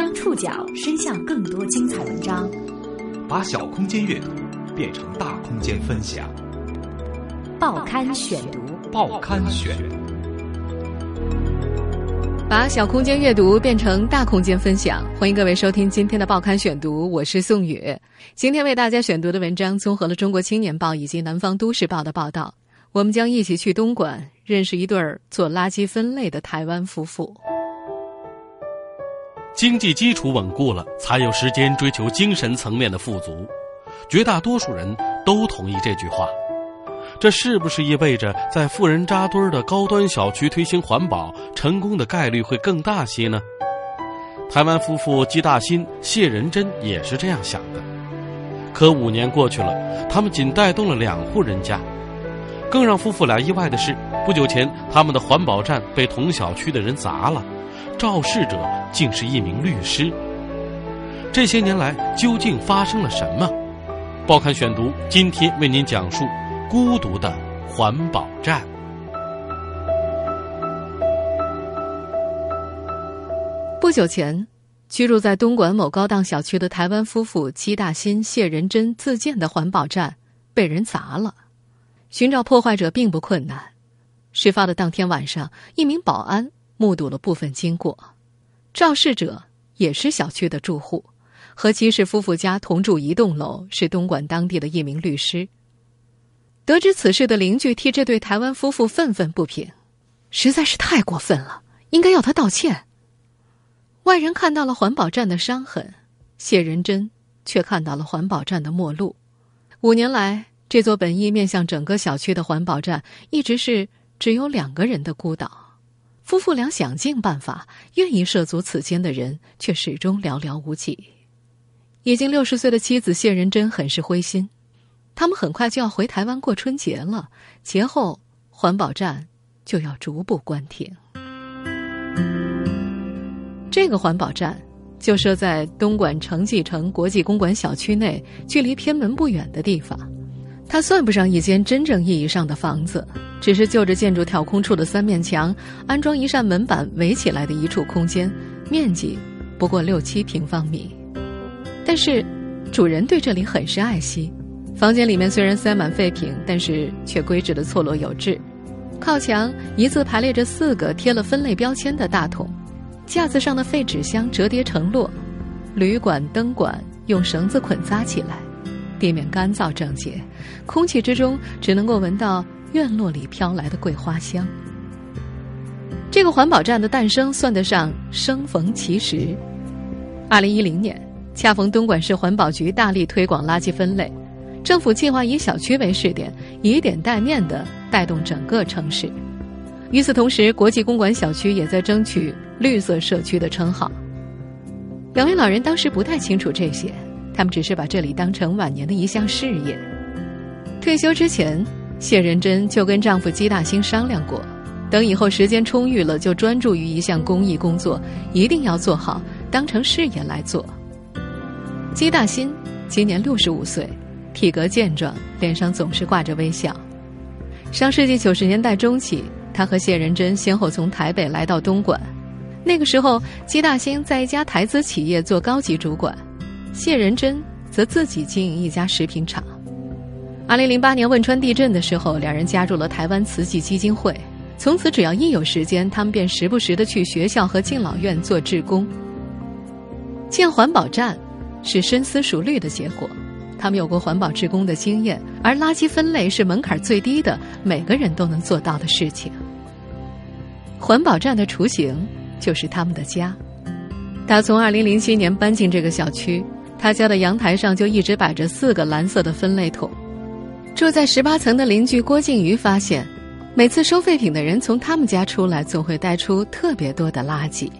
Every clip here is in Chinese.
将触角伸向更多精彩文章，把小空间阅读变成大空间分享。报刊选读，报刊选，把小空间阅读变成大空间分享。欢迎各位收听今天的报刊选读，我是宋宇。今天为大家选读的文章综合了《中国青年报》以及《南方都市报》的报道。我们将一起去东莞，认识一对儿做垃圾分类的台湾夫妇。经济基础稳固了，才有时间追求精神层面的富足。绝大多数人都同意这句话。这是不是意味着在富人扎堆的高端小区推行环保，成功的概率会更大些呢？台湾夫妇姬大新、谢仁珍也是这样想的。可五年过去了，他们仅带动了两户人家。更让夫妇俩意外的是，不久前他们的环保站被同小区的人砸了。肇事者竟是一名律师。这些年来究竟发生了什么？报刊选读今天为您讲述孤独的环保站。不久前，居住在东莞某高档小区的台湾夫妇戚大新、谢仁珍自建的环保站被人砸了。寻找破坏者并不困难。事发的当天晚上，一名保安。目睹了部分经过，肇事者也是小区的住户，和姬氏夫妇家同住一栋楼，是东莞当地的一名律师。得知此事的邻居替这对台湾夫妇愤愤不平，实在是太过分了，应该要他道歉。外人看到了环保站的伤痕，谢仁珍却看到了环保站的末路。五年来，这座本意面向整个小区的环保站，一直是只有两个人的孤岛。夫妇俩想尽办法，愿意涉足此间的人却始终寥寥无几。已经六十岁的妻子谢仁珍很是灰心。他们很快就要回台湾过春节了，节后环保站就要逐步关停。这个环保站就设在东莞城际城国际公馆小区内，距离偏门不远的地方。它算不上一间真正意义上的房子。只是就着建筑挑空处的三面墙，安装一扇门板围起来的一处空间，面积不过六七平方米。但是，主人对这里很是爱惜。房间里面虽然塞满废品，但是却规制的错落有致。靠墙一字排列着四个贴了分类标签的大桶，架子上的废纸箱折叠成摞，铝管、灯管用绳子捆扎起来，地面干燥整洁，空气之中只能够闻到。院落里飘来的桂花香。这个环保站的诞生算得上生逢其时。二零一零年，恰逢东莞市环保局大力推广垃圾分类，政府计划以小区为试点，以点带面的带动整个城市。与此同时，国际公馆小区也在争取绿色社区的称号。两位老人当时不太清楚这些，他们只是把这里当成晚年的一项事业。退休之前。谢仁珍就跟丈夫姬大兴商量过，等以后时间充裕了，就专注于一项公益工作，一定要做好，当成事业来做。姬大新今年六十五岁，体格健壮，脸上总是挂着微笑。上世纪九十年代中期，他和谢仁珍先后从台北来到东莞，那个时候，姬大兴在一家台资企业做高级主管，谢仁珍则自己经营一家食品厂。二零零八年汶川地震的时候，两人加入了台湾慈济基金会。从此，只要一有时间，他们便时不时的去学校和敬老院做志工。建环保站是深思熟虑的结果，他们有过环保志工的经验，而垃圾分类是门槛最低的，每个人都能做到的事情。环保站的雏形就是他们的家。他从二零零七年搬进这个小区，他家的阳台上就一直摆着四个蓝色的分类桶。住在十八层的邻居郭静瑜发现，每次收废品的人从他们家出来，总会带出特别多的垃圾。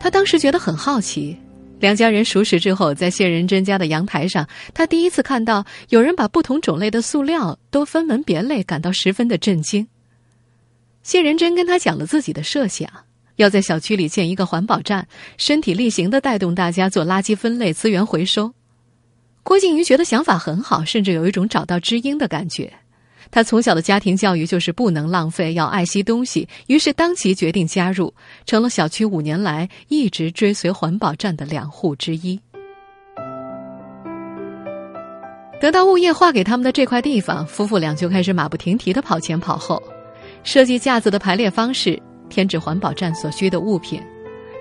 他当时觉得很好奇。两家人熟识之后，在谢仁珍家的阳台上，他第一次看到有人把不同种类的塑料都分门别类，感到十分的震惊。谢仁珍跟他讲了自己的设想，要在小区里建一个环保站，身体力行的带动大家做垃圾分类、资源回收。郭靖瑜觉得想法很好，甚至有一种找到知音的感觉。他从小的家庭教育就是不能浪费，要爱惜东西，于是当即决定加入，成了小区五年来一直追随环保站的两户之一。得到物业划给他们的这块地方，夫妇俩就开始马不停蹄的跑前跑后，设计架子的排列方式，添置环保站所需的物品。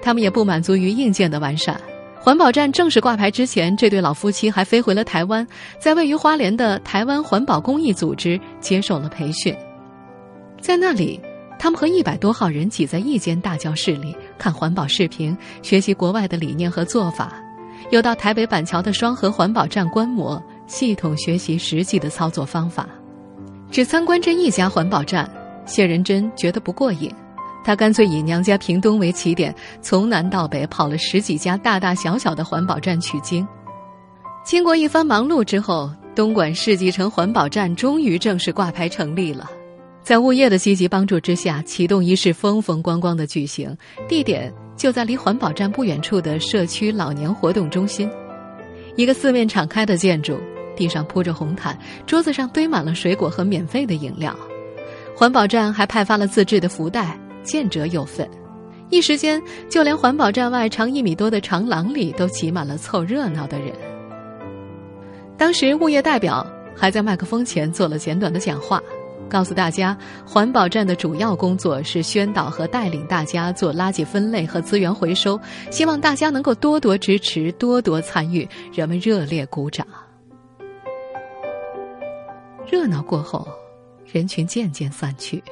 他们也不满足于硬件的完善。环保站正式挂牌之前，这对老夫妻还飞回了台湾，在位于花莲的台湾环保公益组织接受了培训。在那里，他们和一百多号人挤在一间大教室里看环保视频，学习国外的理念和做法，又到台北板桥的双河环保站观摩。系统学习实际的操作方法，只参观这一家环保站，谢仁珍觉得不过瘾，他干脆以娘家屏东为起点，从南到北跑了十几家大大小小的环保站取经。经过一番忙碌之后，东莞世纪城环保站终于正式挂牌成立了。在物业的积极帮助之下，启动仪式风风光光的举行，地点就在离环保站不远处的社区老年活动中心，一个四面敞开的建筑。地上铺着红毯，桌子上堆满了水果和免费的饮料。环保站还派发了自制的福袋，见者有份。一时间，就连环保站外长一米多的长廊里都挤满了凑热闹的人。当时，物业代表还在麦克风前做了简短的讲话，告诉大家，环保站的主要工作是宣导和带领大家做垃圾分类和资源回收，希望大家能够多多支持，多多参与。人们热烈鼓掌。热闹过后，人群渐渐散去，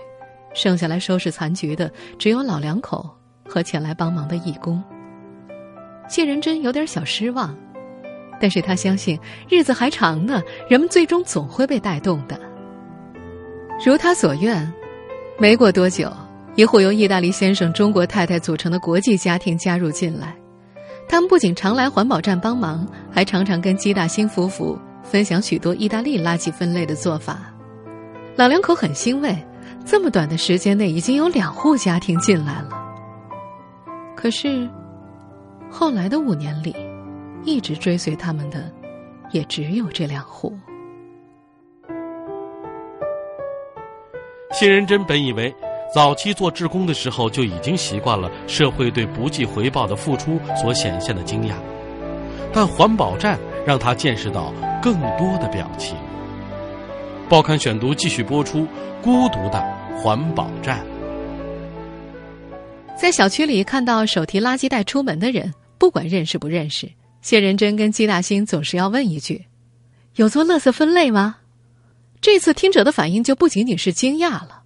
剩下来收拾残局的只有老两口和前来帮忙的义工。谢仁珍有点小失望，但是他相信日子还长呢，人们最终总会被带动的。如他所愿，没过多久，一户由意大利先生、中国太太组成的国际家庭加入进来。他们不仅常来环保站帮忙，还常常跟基大兴夫妇。分享许多意大利垃圾分类的做法，老两口很欣慰，这么短的时间内已经有两户家庭进来了。可是，后来的五年里，一直追随他们的，也只有这两户。谢仁珍本以为，早期做志工的时候就已经习惯了社会对不计回报的付出所显现的惊讶，但环保站让他见识到。更多的表情。报刊选读继续播出《孤独的环保站》。在小区里看到手提垃圾袋出门的人，不管认识不认识，谢仁珍跟季大兴总是要问一句：“有做垃圾分类吗？”这次听者的反应就不仅仅是惊讶了，“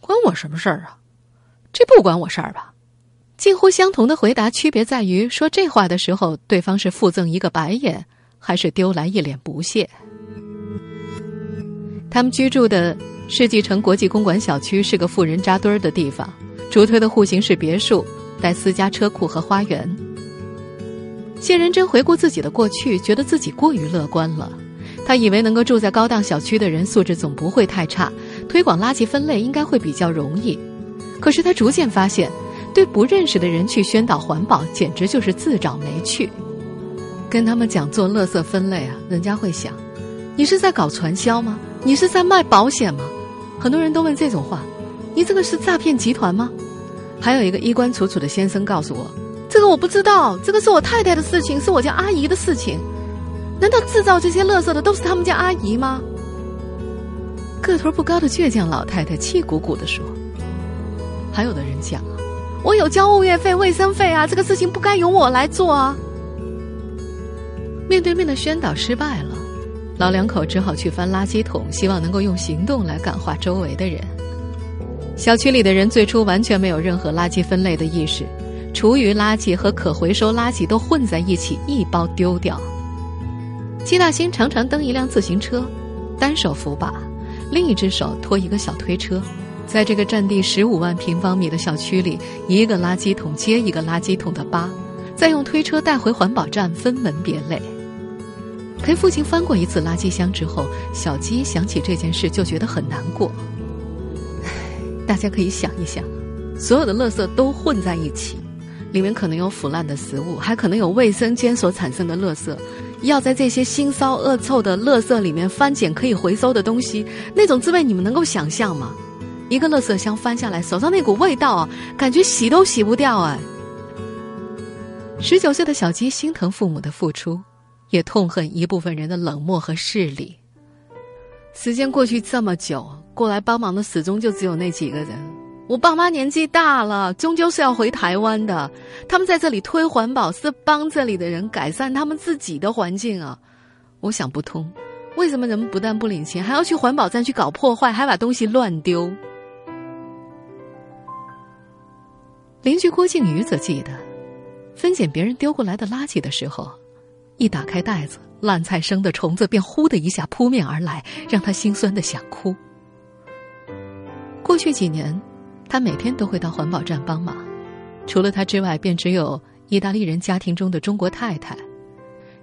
关我什么事儿啊？这不关我事儿吧？”近乎相同的回答，区别在于说这话的时候，对方是附赠一个白眼。还是丢来一脸不屑。他们居住的世纪城国际公馆小区是个富人扎堆儿的地方，主推的户型是别墅，带私家车库和花园。谢仁珍回顾自己的过去，觉得自己过于乐观了。他以为能够住在高档小区的人素质总不会太差，推广垃圾分类应该会比较容易。可是他逐渐发现，对不认识的人去宣导环保，简直就是自找没趣。跟他们讲做垃圾分类啊，人家会想，你是在搞传销吗？你是在卖保险吗？很多人都问这种话，你这个是诈骗集团吗？还有一个衣冠楚楚的先生告诉我，这个我不知道，这个是我太太的事情，是我家阿姨的事情。难道制造这些乐色的都是他们家阿姨吗？个头不高的倔强老太太气鼓鼓的说。还有的人讲啊，我有交物业费、卫生费啊，这个事情不该由我来做啊。面对面的宣导失败了，老两口只好去翻垃圾桶，希望能够用行动来感化周围的人。小区里的人最初完全没有任何垃圾分类的意识，厨余垃圾和可回收垃圾都混在一起，一包丢掉。季大兴常常蹬一辆自行车，单手扶把，另一只手拖一个小推车，在这个占地十五万平方米的小区里，一个垃圾桶接一个垃圾桶的扒，再用推车带回环保站，分门别类。陪父亲翻过一次垃圾箱之后，小鸡想起这件事就觉得很难过。唉，大家可以想一想，所有的垃圾都混在一起，里面可能有腐烂的食物，还可能有卫生间所产生的垃圾，要在这些腥臊恶臭的垃圾里面翻捡可以回收的东西，那种滋味你们能够想象吗？一个垃圾箱翻下来，手上那股味道啊，感觉洗都洗不掉哎。十九岁的小鸡心疼父母的付出，也痛恨一部分人的冷漠和势力。时间过去这么久，过来帮忙的始终就只有那几个人。我爸妈年纪大了，终究是要回台湾的。他们在这里推环保，是帮这里的人改善他们自己的环境啊！我想不通，为什么人们不但不领情，还要去环保站去搞破坏，还把东西乱丢？邻居郭靖宇则记得，分拣别人丢过来的垃圾的时候，一打开袋子，烂菜生的虫子便呼的一下扑面而来，让他心酸的想哭。过去几年。他每天都会到环保站帮忙，除了他之外，便只有意大利人家庭中的中国太太。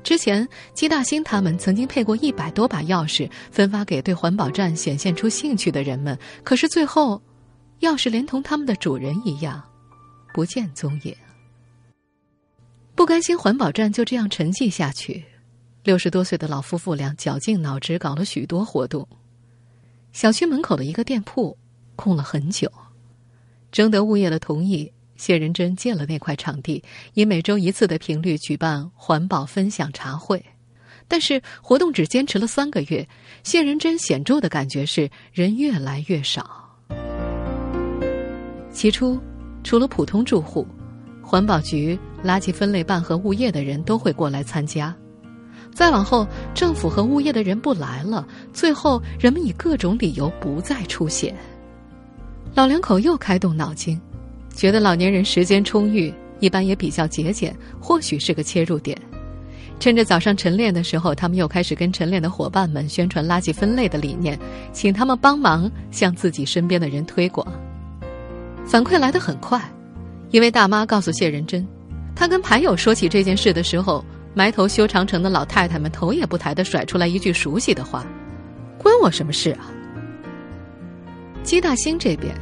之前，姬大兴他们曾经配过一百多把钥匙，分发给对环保站显现出兴趣的人们。可是最后，钥匙连同他们的主人一样，不见踪影。不甘心环保站就这样沉寂下去，六十多岁的老夫妇俩绞尽脑汁搞了许多活动。小区门口的一个店铺空了很久。征得物业的同意，谢仁珍借了那块场地，以每周一次的频率举办环保分享茶会。但是活动只坚持了三个月，谢仁珍显著的感觉是人越来越少。起初，除了普通住户，环保局、垃圾分类办和物业的人都会过来参加。再往后，政府和物业的人不来了，最后人们以各种理由不再出现。老两口又开动脑筋，觉得老年人时间充裕，一般也比较节俭，或许是个切入点。趁着早上晨练的时候，他们又开始跟晨练的伙伴们宣传垃圾分类的理念，请他们帮忙向自己身边的人推广。反馈来得很快，一位大妈告诉谢仁珍，她跟牌友说起这件事的时候，埋头修长城的老太太们头也不抬地甩出来一句熟悉的话：“关我什么事啊？”姬大兴这边，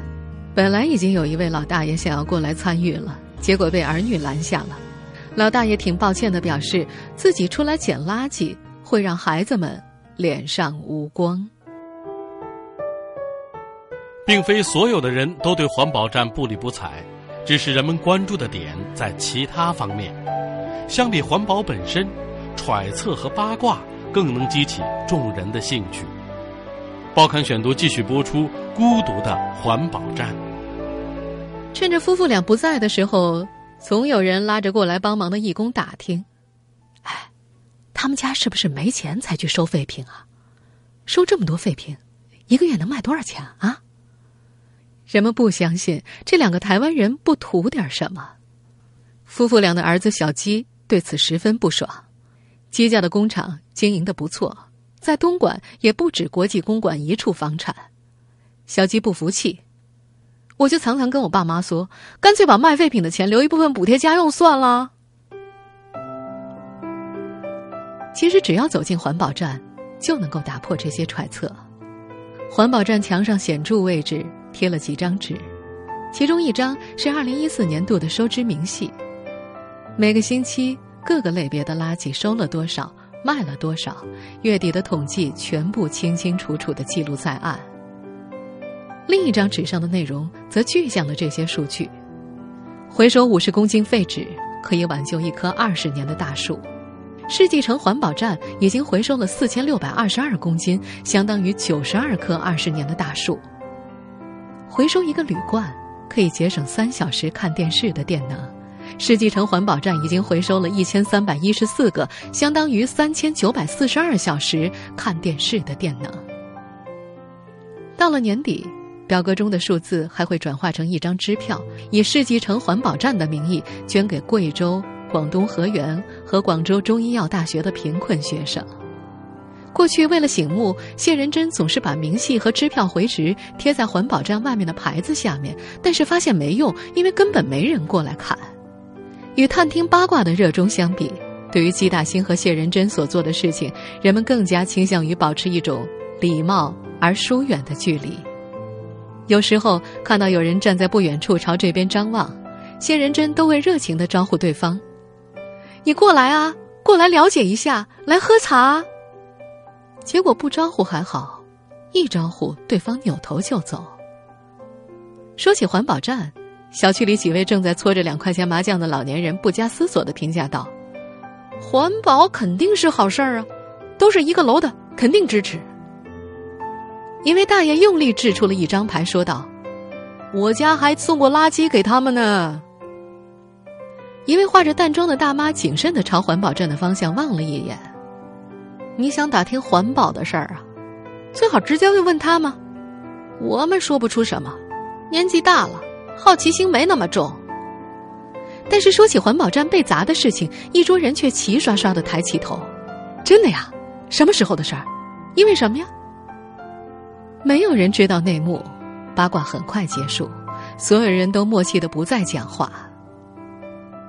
本来已经有一位老大爷想要过来参与了，结果被儿女拦下了。老大爷挺抱歉的，表示自己出来捡垃圾会让孩子们脸上无光。并非所有的人都对环保站不理不睬，只是人们关注的点在其他方面。相比环保本身，揣测和八卦更能激起众人的兴趣。报刊选读继续播出。孤独的环保站。趁着夫妇俩不在的时候，总有人拉着过来帮忙的义工打听：“哎，他们家是不是没钱才去收废品啊？收这么多废品，一个月能卖多少钱啊？”人们不相信这两个台湾人不图点什么。夫妇俩的儿子小鸡对此十分不爽。鸡家的工厂经营的不错，在东莞也不止国际公馆一处房产。小鸡不服气，我就常常跟我爸妈说，干脆把卖废品的钱留一部分补贴家用算了。其实只要走进环保站，就能够打破这些揣测。环保站墙上显著位置贴了几张纸，其中一张是二零一四年度的收支明细，每个星期各个类别的垃圾收了多少，卖了多少，月底的统计全部清清楚楚的记录在案。另一张纸上的内容则具象了这些数据：回收五十公斤废纸可以挽救一棵二十年的大树；世纪城环保站已经回收了四千六百二十二公斤，相当于九十二棵二十年的大树；回收一个铝罐可以节省三小时看电视的电能；世纪城环保站已经回收了一千三百一十四个，相当于三千九百四十二小时看电视的电能。到了年底。表格中的数字还会转化成一张支票，以世纪城环保站的名义捐给贵州、广东河源和广州中医药大学的贫困学生。过去为了醒目，谢仁珍总是把明细和支票回执贴在环保站外面的牌子下面，但是发现没用，因为根本没人过来看。与探听八卦的热衷相比，对于季大兴和谢仁珍所做的事情，人们更加倾向于保持一种礼貌而疏远的距离。有时候看到有人站在不远处朝这边张望，谢仁珍都会热情的招呼对方：“你过来啊，过过来了解一下，来喝茶。结果不招呼还好，一招呼对方扭头就走。说起环保站，小区里几位正在搓着两块钱麻将的老年人不加思索的评价道：“环保肯定是好事儿啊，都是一个楼的，肯定支持。”一位大爷用力掷出了一张牌，说道：“我家还送过垃圾给他们呢。”一位化着淡妆的大妈谨慎的朝环保站的方向望了一眼。你想打听环保的事儿啊，最好直接就问他吗？我们说不出什么。年纪大了，好奇心没那么重。但是说起环保站被砸的事情，一桌人却齐刷刷的抬起头。真的呀？什么时候的事儿？因为什么呀？没有人知道内幕，八卦很快结束，所有人都默契的不再讲话。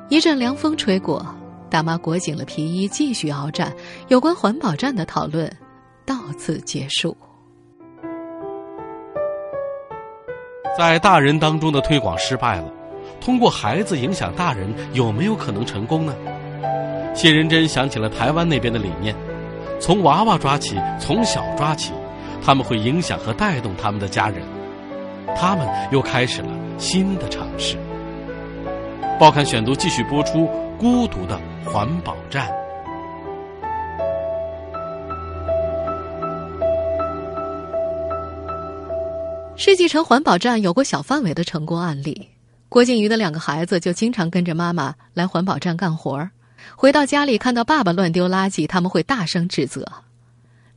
一阵凉风吹过，大妈裹紧了皮衣，继续鏖战。有关环保站的讨论到此结束。在大人当中的推广失败了，通过孩子影响大人有没有可能成功呢？谢仁珍想起了台湾那边的理念，从娃娃抓起，从小抓起，他们会影响和带动他们的家人，他们又开始了新的尝试。报刊选读继续播出《孤独的环保站》。世纪城环保站有过小范围的成功案例。郭靖瑜的两个孩子就经常跟着妈妈来环保站干活儿，回到家里看到爸爸乱丢垃圾，他们会大声指责。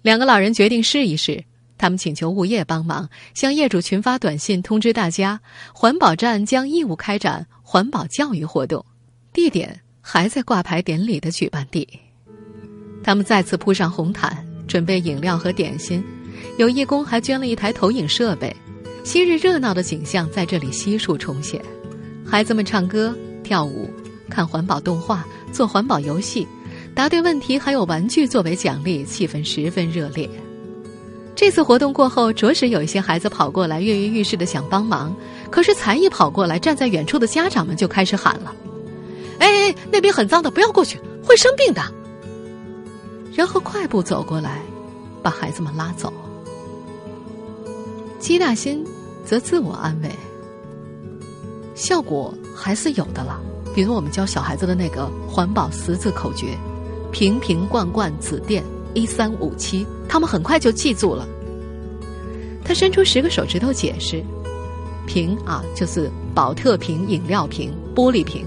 两个老人决定试一试，他们请求物业帮忙，向业主群发短信通知大家，环保站将义务开展环保教育活动，地点还在挂牌典礼的举办地。他们再次铺上红毯，准备饮料和点心，有义工还捐了一台投影设备。昔日热闹的景象在这里悉数重现，孩子们唱歌、跳舞、看环保动画、做环保游戏，答对问题还有玩具作为奖励，气氛十分热烈。这次活动过后，着实有一些孩子跑过来，跃跃欲试的想帮忙，可是才一跑过来，站在远处的家长们就开始喊了：“哎哎，那边很脏的，不要过去，会生病的。”然后快步走过来，把孩子们拉走。姬大新则自我安慰：“效果还是有的了。比如我们教小孩子的那个环保十字口诀，瓶瓶罐罐纸垫一三五七，他们很快就记住了。”他伸出十个手指头解释：“瓶啊，就是宝特瓶饮料瓶、玻璃瓶；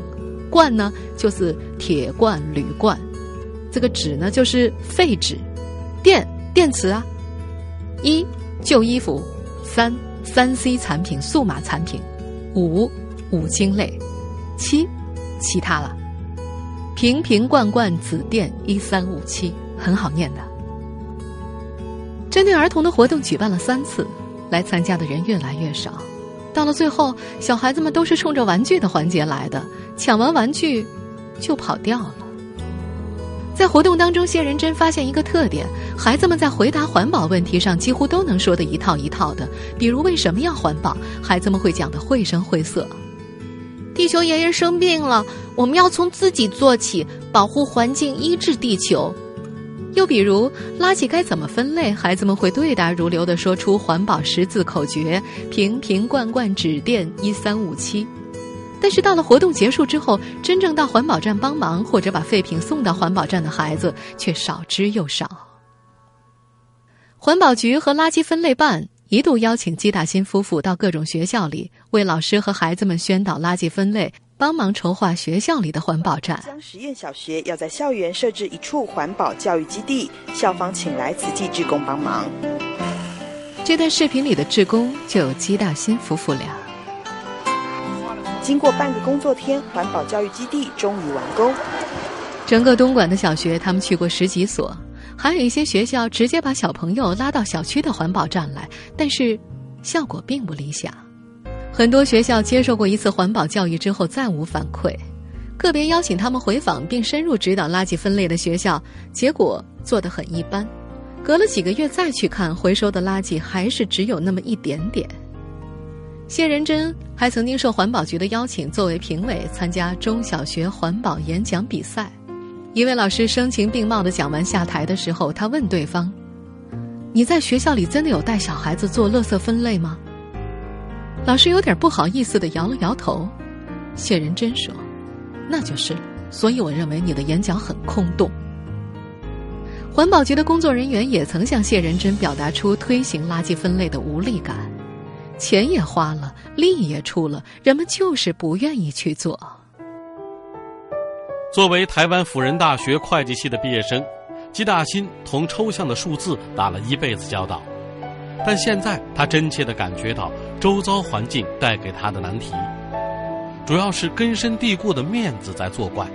罐呢，就是铁罐、铝罐；这个纸呢，就是废纸；电电池啊；一旧衣服。”三三 C 产品、数码产品，五五金类，七其他了。瓶瓶罐罐紫电一三五七，很好念的。针对儿童的活动举办了三次，来参加的人越来越少。到了最后，小孩子们都是冲着玩具的环节来的，抢完玩具就跑掉了。在活动当中，谢仁珍发现一个特点：孩子们在回答环保问题上几乎都能说的一套一套的。比如为什么要环保，孩子们会讲的绘声绘色。地球爷爷生病了，我们要从自己做起，保护环境，医治地球。又比如垃圾该怎么分类，孩子们会对答如流的说出环保十字口诀：瓶瓶罐罐纸垫一三五七。但是到了活动结束之后，真正到环保站帮忙或者把废品送到环保站的孩子却少之又少。环保局和垃圾分类办一度邀请姬大新夫妇到各种学校里，为老师和孩子们宣导垃圾分类，帮忙筹划学校里的环保站。将实验小学要在校园设置一处环保教育基地，校方请来慈济志工帮忙。这段视频里的志工就有姬大新夫妇俩。经过半个工作天，环保教育基地终于完工。整个东莞的小学，他们去过十几所，还有一些学校直接把小朋友拉到小区的环保站来，但是效果并不理想。很多学校接受过一次环保教育之后再无反馈，个别邀请他们回访并深入指导垃圾分类的学校，结果做得很一般。隔了几个月再去看，回收的垃圾还是只有那么一点点。谢仁珍还曾经受环保局的邀请，作为评委参加中小学环保演讲比赛。一位老师声情并茂的讲完下台的时候，他问对方：“你在学校里真的有带小孩子做垃圾分类吗？”老师有点不好意思的摇了摇头。谢仁真说：“那就是了。所以我认为你的演讲很空洞。”环保局的工作人员也曾向谢仁真表达出推行垃圾分类的无力感，钱也花了，力也出了，人们就是不愿意去做。作为台湾辅仁大学会计系的毕业生，吉大新同抽象的数字打了一辈子交道，但现在他真切地感觉到周遭环境带给他的难题，主要是根深蒂固的面子在作怪。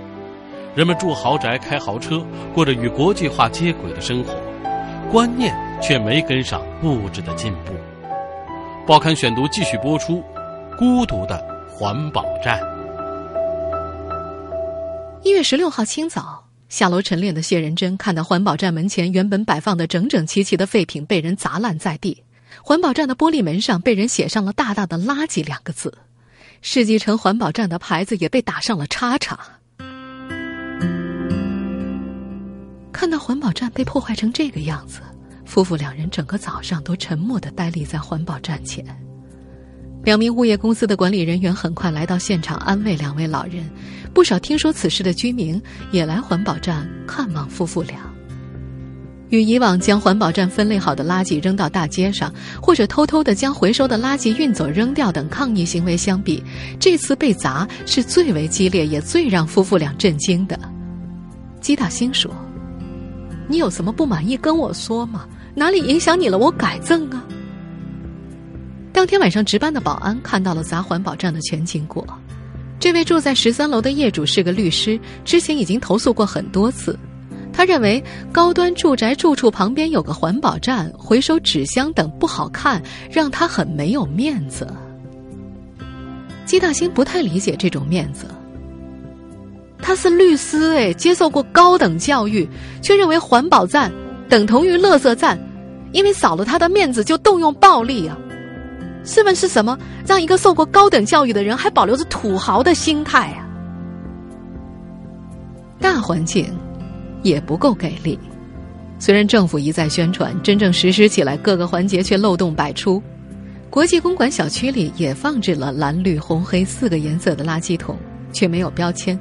人们住豪宅、开豪车，过着与国际化接轨的生活，观念却没跟上物质的进步。报刊选读继续播出：孤独的环保站。一月十六号清早，下楼晨练的谢仁珍看到环保站门前原本摆放的整整齐齐的废品被人砸烂在地，环保站的玻璃门上被人写上了大大的“垃圾”两个字，世纪城环保站的牌子也被打上了叉叉。看到环保站被破坏成这个样子，夫妇两人整个早上都沉默的呆立在环保站前。两名物业公司的管理人员很快来到现场安慰两位老人，不少听说此事的居民也来环保站看望夫妇俩。与以往将环保站分类好的垃圾扔到大街上，或者偷偷的将回收的垃圾运走扔掉等抗议行为相比，这次被砸是最为激烈也最让夫妇俩震惊的。姬大兴说。你有什么不满意跟我说嘛？哪里影响你了，我改正啊。当天晚上值班的保安看到了砸环保站的全经过。这位住在十三楼的业主是个律师，之前已经投诉过很多次。他认为高端住宅住处旁边有个环保站，回收纸箱等不好看，让他很没有面子。季大兴不太理解这种面子。他是律师哎，接受过高等教育，却认为环保站等同于垃圾站，因为扫了他的面子就动用暴力啊！试问是什么让一个受过高等教育的人还保留着土豪的心态啊？大环境也不够给力，虽然政府一再宣传，真正实施起来各个环节却漏洞百出。国际公馆小区里也放置了蓝绿红黑四个颜色的垃圾桶，却没有标签。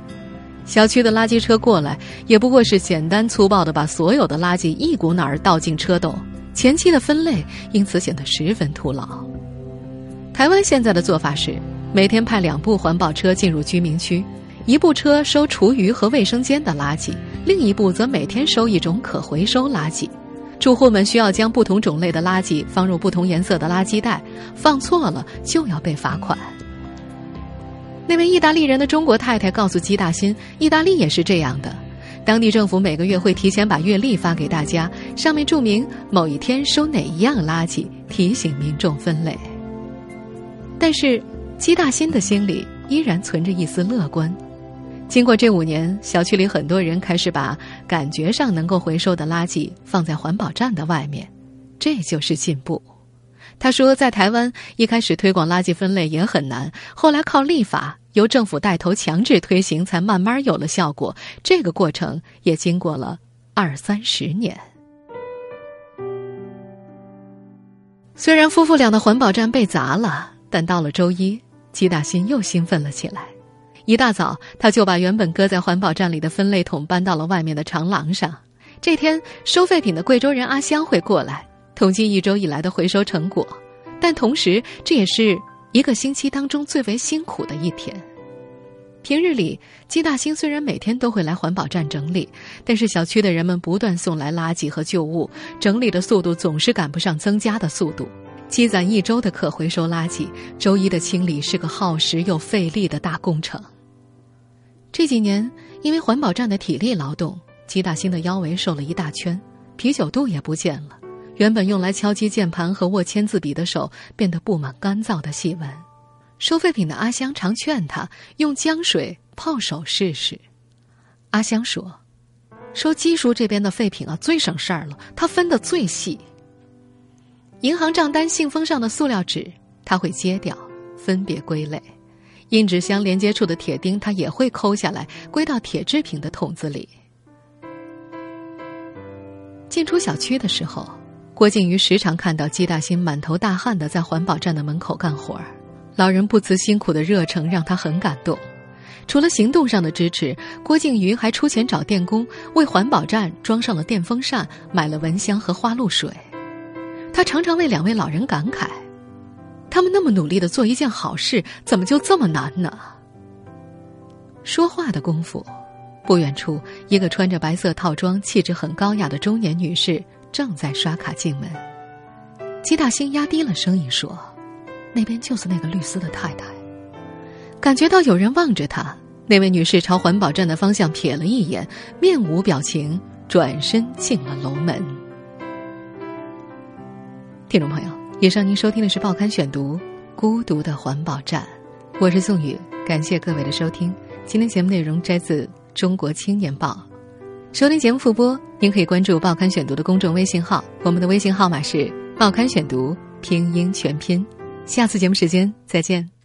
小区的垃圾车过来，也不过是简单粗暴的把所有的垃圾一股脑儿倒进车斗，前期的分类因此显得十分徒劳。台湾现在的做法是，每天派两部环保车进入居民区，一部车收厨余和卫生间的垃圾，另一部则每天收一种可回收垃圾。住户们需要将不同种类的垃圾放入不同颜色的垃圾袋，放错了就要被罚款。那位意大利人的中国太太告诉基大新，意大利也是这样的。当地政府每个月会提前把月历发给大家，上面注明某一天收哪一样垃圾，提醒民众分类。但是，姬大新的心里依然存着一丝乐观。经过这五年，小区里很多人开始把感觉上能够回收的垃圾放在环保站的外面，这就是进步。他说，在台湾一开始推广垃圾分类也很难，后来靠立法。由政府带头强制推行，才慢慢有了效果。这个过程也经过了二三十年。虽然夫妇俩的环保站被砸了，但到了周一，吉大新又兴奋了起来。一大早，他就把原本搁在环保站里的分类桶搬到了外面的长廊上。这天，收废品的贵州人阿香会过来统计一周以来的回收成果，但同时这也是。一个星期当中最为辛苦的一天。平日里，季大兴虽然每天都会来环保站整理，但是小区的人们不断送来垃圾和旧物，整理的速度总是赶不上增加的速度。积攒一周的可回收垃圾，周一的清理是个耗时又费力的大工程。这几年，因为环保站的体力劳动，吉大兴的腰围瘦了一大圈，啤酒肚也不见了。原本用来敲击键盘和握签字笔的手变得布满干燥的细纹。收废品的阿香常劝他用姜水泡手试试。阿香说：“收基叔这边的废品啊，最省事儿了，他分的最细。银行账单、信封上的塑料纸，他会揭掉，分别归类；印纸箱连接处的铁钉，他也会抠下来，归到铁制品的桶子里。进出小区的时候，郭靖瑜时常看到姬大新满头大汗的在环保站的门口干活儿。老人不辞辛苦的热诚让他很感动。除了行动上的支持，郭靖瑜还出钱找电工为环保站装上了电风扇，买了蚊香和花露水。他常常为两位老人感慨：他们那么努力的做一件好事，怎么就这么难呢？说话的功夫，不远处一个穿着白色套装、气质很高雅的中年女士正在刷卡进门。姬大兴压低了声音说：“那边就是那个律师的太太。”感觉到有人望着他，那位女士朝环保站的方向瞥了一眼，面无表情，转身进了楼门。听众朋友，以上您收听的是《报刊选读》，孤独的环保站，我是宋宇，感谢各位的收听。今天节目内容摘自《中国青年报》，收听节目复播，您可以关注《报刊选读》的公众微信号，我们的微信号码是《报刊选读》拼音全拼。下次节目时间再见。